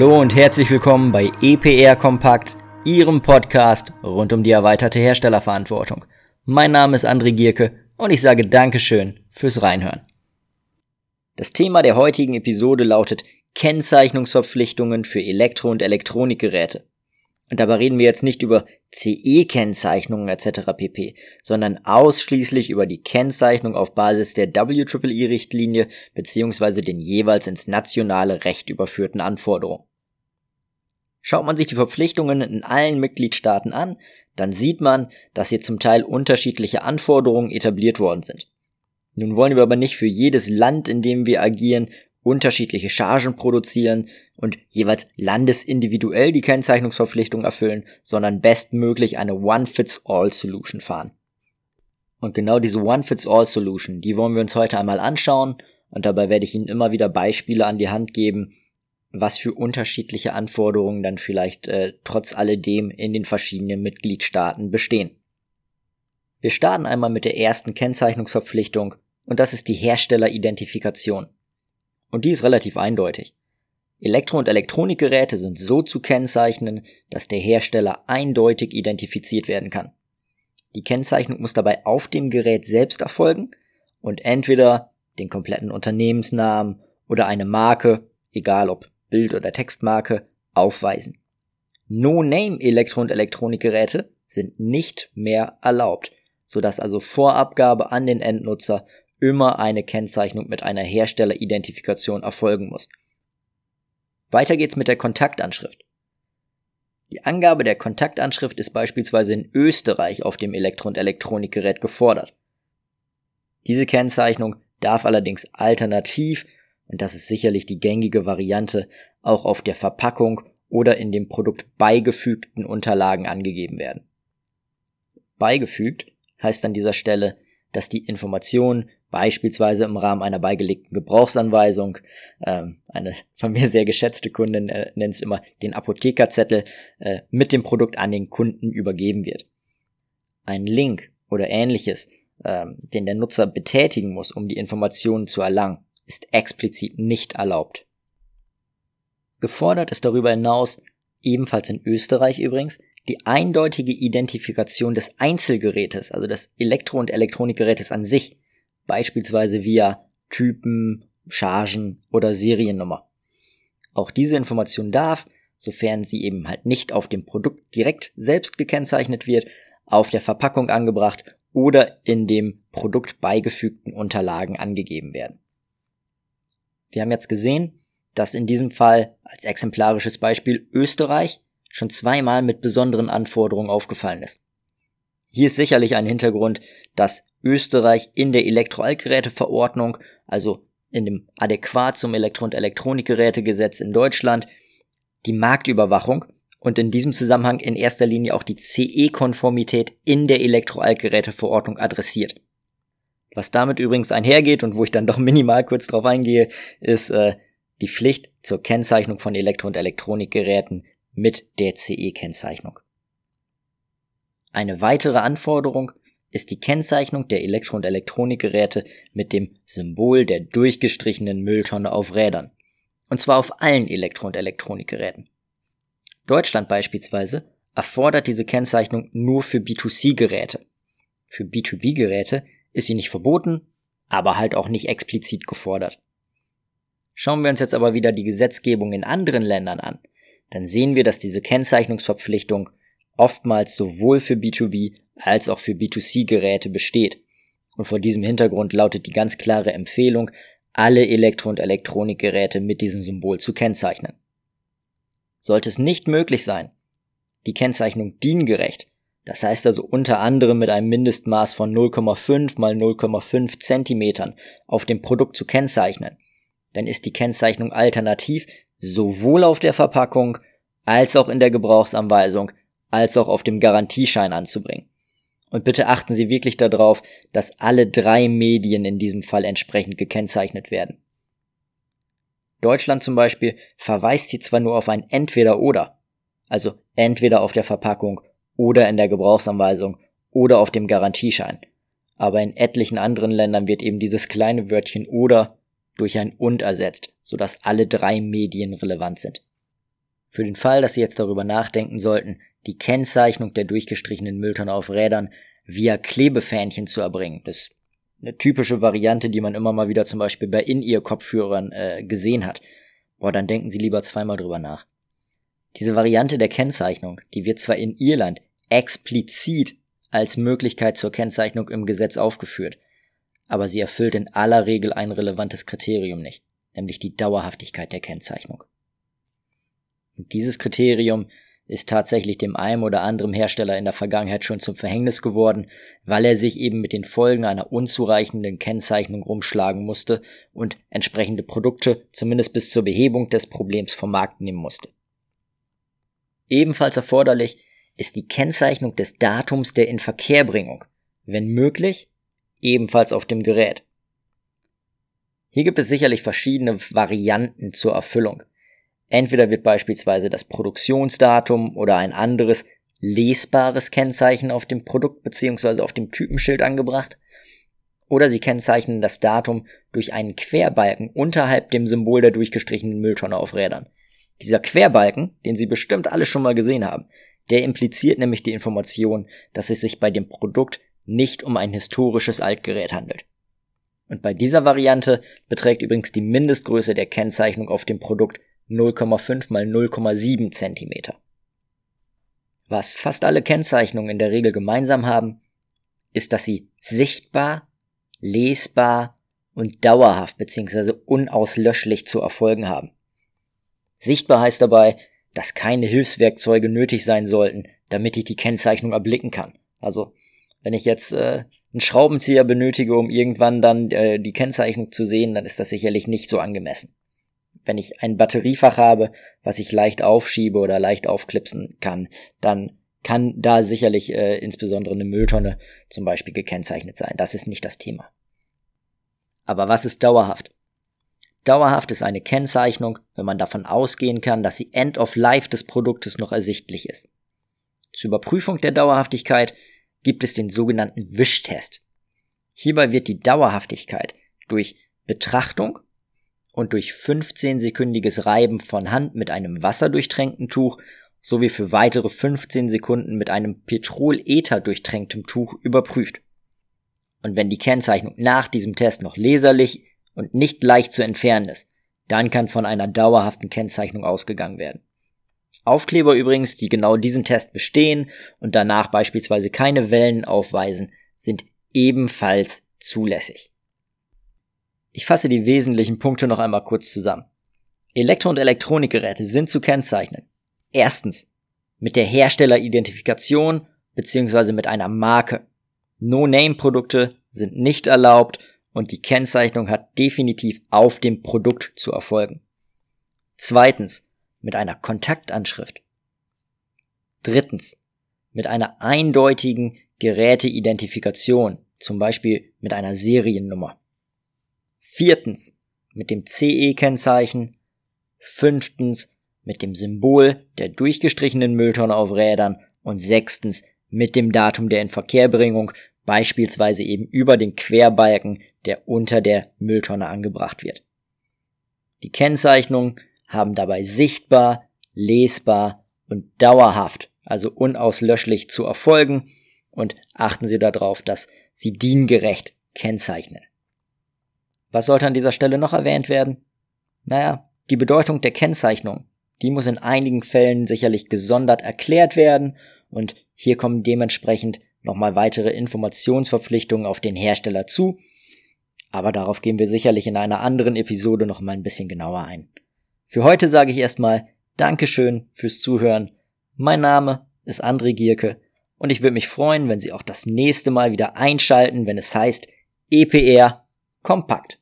Hallo und herzlich willkommen bei EPR Kompakt, Ihrem Podcast rund um die erweiterte Herstellerverantwortung. Mein Name ist André Gierke und ich sage Dankeschön fürs Reinhören. Das Thema der heutigen Episode lautet Kennzeichnungsverpflichtungen für Elektro- und Elektronikgeräte. Und dabei reden wir jetzt nicht über CE-Kennzeichnungen etc. pp, sondern ausschließlich über die Kennzeichnung auf Basis der WEEE-Richtlinie bzw. den jeweils ins nationale Recht überführten Anforderungen. Schaut man sich die Verpflichtungen in allen Mitgliedstaaten an, dann sieht man, dass hier zum Teil unterschiedliche Anforderungen etabliert worden sind. Nun wollen wir aber nicht für jedes Land, in dem wir agieren, unterschiedliche Chargen produzieren und jeweils landesindividuell die Kennzeichnungsverpflichtung erfüllen, sondern bestmöglich eine One-Fits-All-Solution fahren. Und genau diese One-Fits-All-Solution, die wollen wir uns heute einmal anschauen und dabei werde ich Ihnen immer wieder Beispiele an die Hand geben, was für unterschiedliche Anforderungen dann vielleicht äh, trotz alledem in den verschiedenen Mitgliedstaaten bestehen. Wir starten einmal mit der ersten Kennzeichnungsverpflichtung und das ist die Herstelleridentifikation. Und die ist relativ eindeutig. Elektro- und Elektronikgeräte sind so zu kennzeichnen, dass der Hersteller eindeutig identifiziert werden kann. Die Kennzeichnung muss dabei auf dem Gerät selbst erfolgen und entweder den kompletten Unternehmensnamen oder eine Marke, egal ob Bild- oder Textmarke, aufweisen. No-Name Elektro- und Elektronikgeräte sind nicht mehr erlaubt, sodass also vor Abgabe an den Endnutzer immer eine Kennzeichnung mit einer Herstelleridentifikation erfolgen muss. Weiter geht's mit der Kontaktanschrift. Die Angabe der Kontaktanschrift ist beispielsweise in Österreich auf dem Elektro- und Elektronikgerät gefordert. Diese Kennzeichnung darf allerdings alternativ, und das ist sicherlich die gängige Variante, auch auf der Verpackung oder in dem Produkt beigefügten Unterlagen angegeben werden. Beigefügt heißt an dieser Stelle, dass die Informationen beispielsweise im Rahmen einer beigelegten Gebrauchsanweisung. Ähm, eine von mir sehr geschätzte Kundin äh, nennt es immer den Apothekerzettel äh, mit dem Produkt an den Kunden übergeben wird. Ein Link oder ähnliches, ähm, den der Nutzer betätigen muss, um die Informationen zu erlangen, ist explizit nicht erlaubt. Gefordert ist darüber hinaus, ebenfalls in Österreich übrigens, die eindeutige Identifikation des Einzelgerätes, also des Elektro- und Elektronikgerätes an sich, beispielsweise via Typen, Chargen oder Seriennummer. Auch diese Information darf, sofern sie eben halt nicht auf dem Produkt direkt selbst gekennzeichnet wird, auf der Verpackung angebracht oder in dem Produkt beigefügten Unterlagen angegeben werden. Wir haben jetzt gesehen, dass in diesem Fall als exemplarisches Beispiel Österreich schon zweimal mit besonderen Anforderungen aufgefallen ist. Hier ist sicherlich ein Hintergrund, dass Österreich in der Elektroaltgeräteverordnung, also in dem adäquat zum Elektro- und Elektronikgerätegesetz in Deutschland, die Marktüberwachung und in diesem Zusammenhang in erster Linie auch die CE-Konformität in der Elektroaltgeräteverordnung adressiert. Was damit übrigens einhergeht und wo ich dann doch minimal kurz drauf eingehe, ist äh, die Pflicht zur Kennzeichnung von Elektro- und Elektronikgeräten mit der CE-Kennzeichnung. Eine weitere Anforderung ist die Kennzeichnung der Elektro- und Elektronikgeräte mit dem Symbol der durchgestrichenen Mülltonne auf Rädern. Und zwar auf allen Elektro- und Elektronikgeräten. Deutschland beispielsweise erfordert diese Kennzeichnung nur für B2C-Geräte. Für B2B-Geräte ist sie nicht verboten, aber halt auch nicht explizit gefordert. Schauen wir uns jetzt aber wieder die Gesetzgebung in anderen Ländern an, dann sehen wir, dass diese Kennzeichnungsverpflichtung oftmals sowohl für B2B als auch für B2C-Geräte besteht. Und vor diesem Hintergrund lautet die ganz klare Empfehlung, alle Elektro- und Elektronikgeräte mit diesem Symbol zu kennzeichnen. Sollte es nicht möglich sein, die Kennzeichnung diengerecht, das heißt also unter anderem mit einem Mindestmaß von 0,5 mal 0,5 Zentimetern auf dem Produkt zu kennzeichnen, dann ist die Kennzeichnung alternativ sowohl auf der Verpackung als auch in der Gebrauchsanweisung als auch auf dem Garantieschein anzubringen. Und bitte achten Sie wirklich darauf, dass alle drei Medien in diesem Fall entsprechend gekennzeichnet werden. Deutschland zum Beispiel verweist sie zwar nur auf ein Entweder oder, also entweder auf der Verpackung oder in der Gebrauchsanweisung oder auf dem Garantieschein, aber in etlichen anderen Ländern wird eben dieses kleine Wörtchen oder durch ein und ersetzt, sodass alle drei Medien relevant sind. Für den Fall, dass Sie jetzt darüber nachdenken sollten, die Kennzeichnung der durchgestrichenen Mülltonne auf Rädern via Klebefähnchen zu erbringen. Das ist eine typische Variante, die man immer mal wieder zum Beispiel bei In-Ear-Kopfhörern äh, gesehen hat. Boah, dann denken Sie lieber zweimal drüber nach. Diese Variante der Kennzeichnung, die wird zwar in Irland explizit als Möglichkeit zur Kennzeichnung im Gesetz aufgeführt, aber sie erfüllt in aller Regel ein relevantes Kriterium nicht, nämlich die Dauerhaftigkeit der Kennzeichnung. Und dieses Kriterium ist tatsächlich dem einen oder anderen Hersteller in der Vergangenheit schon zum Verhängnis geworden, weil er sich eben mit den Folgen einer unzureichenden Kennzeichnung rumschlagen musste und entsprechende Produkte zumindest bis zur Behebung des Problems vom Markt nehmen musste. Ebenfalls erforderlich ist die Kennzeichnung des Datums der Inverkehrbringung, wenn möglich, ebenfalls auf dem Gerät. Hier gibt es sicherlich verschiedene Varianten zur Erfüllung. Entweder wird beispielsweise das Produktionsdatum oder ein anderes lesbares Kennzeichen auf dem Produkt bzw. auf dem Typenschild angebracht, oder Sie kennzeichnen das Datum durch einen Querbalken unterhalb dem Symbol der durchgestrichenen Mülltonne auf Rädern. Dieser Querbalken, den Sie bestimmt alle schon mal gesehen haben, der impliziert nämlich die Information, dass es sich bei dem Produkt nicht um ein historisches Altgerät handelt. Und bei dieser Variante beträgt übrigens die Mindestgröße der Kennzeichnung auf dem Produkt 0,5 mal 0,7 cm. Was fast alle Kennzeichnungen in der Regel gemeinsam haben, ist, dass sie sichtbar, lesbar und dauerhaft bzw. unauslöschlich zu erfolgen haben. Sichtbar heißt dabei, dass keine Hilfswerkzeuge nötig sein sollten, damit ich die Kennzeichnung erblicken kann. Also, wenn ich jetzt äh, einen Schraubenzieher benötige, um irgendwann dann äh, die Kennzeichnung zu sehen, dann ist das sicherlich nicht so angemessen. Wenn ich ein Batteriefach habe, was ich leicht aufschiebe oder leicht aufklipsen kann, dann kann da sicherlich äh, insbesondere eine Mülltonne zum Beispiel gekennzeichnet sein. Das ist nicht das Thema. Aber was ist dauerhaft? Dauerhaft ist eine Kennzeichnung, wenn man davon ausgehen kann, dass die End of Life des Produktes noch ersichtlich ist. Zur Überprüfung der Dauerhaftigkeit gibt es den sogenannten Wischtest. Hierbei wird die Dauerhaftigkeit durch Betrachtung und durch 15-sekündiges Reiben von Hand mit einem wasserdurchtränkten Tuch sowie für weitere 15 Sekunden mit einem Petrolether durchtränktem Tuch überprüft. Und wenn die Kennzeichnung nach diesem Test noch leserlich und nicht leicht zu entfernen ist, dann kann von einer dauerhaften Kennzeichnung ausgegangen werden. Aufkleber übrigens, die genau diesen Test bestehen und danach beispielsweise keine Wellen aufweisen, sind ebenfalls zulässig. Ich fasse die wesentlichen Punkte noch einmal kurz zusammen. Elektro- und Elektronikgeräte sind zu kennzeichnen. Erstens mit der Herstelleridentifikation bzw. mit einer Marke. No-Name-Produkte sind nicht erlaubt und die Kennzeichnung hat definitiv auf dem Produkt zu erfolgen. Zweitens, mit einer Kontaktanschrift. Drittens, mit einer eindeutigen Geräteidentifikation, zum Beispiel mit einer Seriennummer. Viertens, mit dem CE-Kennzeichen. Fünftens, mit dem Symbol der durchgestrichenen Mülltonne auf Rädern. Und sechstens, mit dem Datum der Inverkehrbringung, beispielsweise eben über den Querbalken der unter der Mülltonne angebracht wird. Die Kennzeichnungen haben dabei sichtbar, lesbar und dauerhaft, also unauslöschlich zu erfolgen und achten Sie darauf, dass Sie diengerecht kennzeichnen. Was sollte an dieser Stelle noch erwähnt werden? Naja, die Bedeutung der Kennzeichnung, die muss in einigen Fällen sicherlich gesondert erklärt werden und hier kommen dementsprechend nochmal weitere Informationsverpflichtungen auf den Hersteller zu, aber darauf gehen wir sicherlich in einer anderen Episode noch mal ein bisschen genauer ein. Für heute sage ich erstmal Dankeschön fürs Zuhören. Mein Name ist André Gierke und ich würde mich freuen, wenn Sie auch das nächste Mal wieder einschalten, wenn es heißt EPR Kompakt.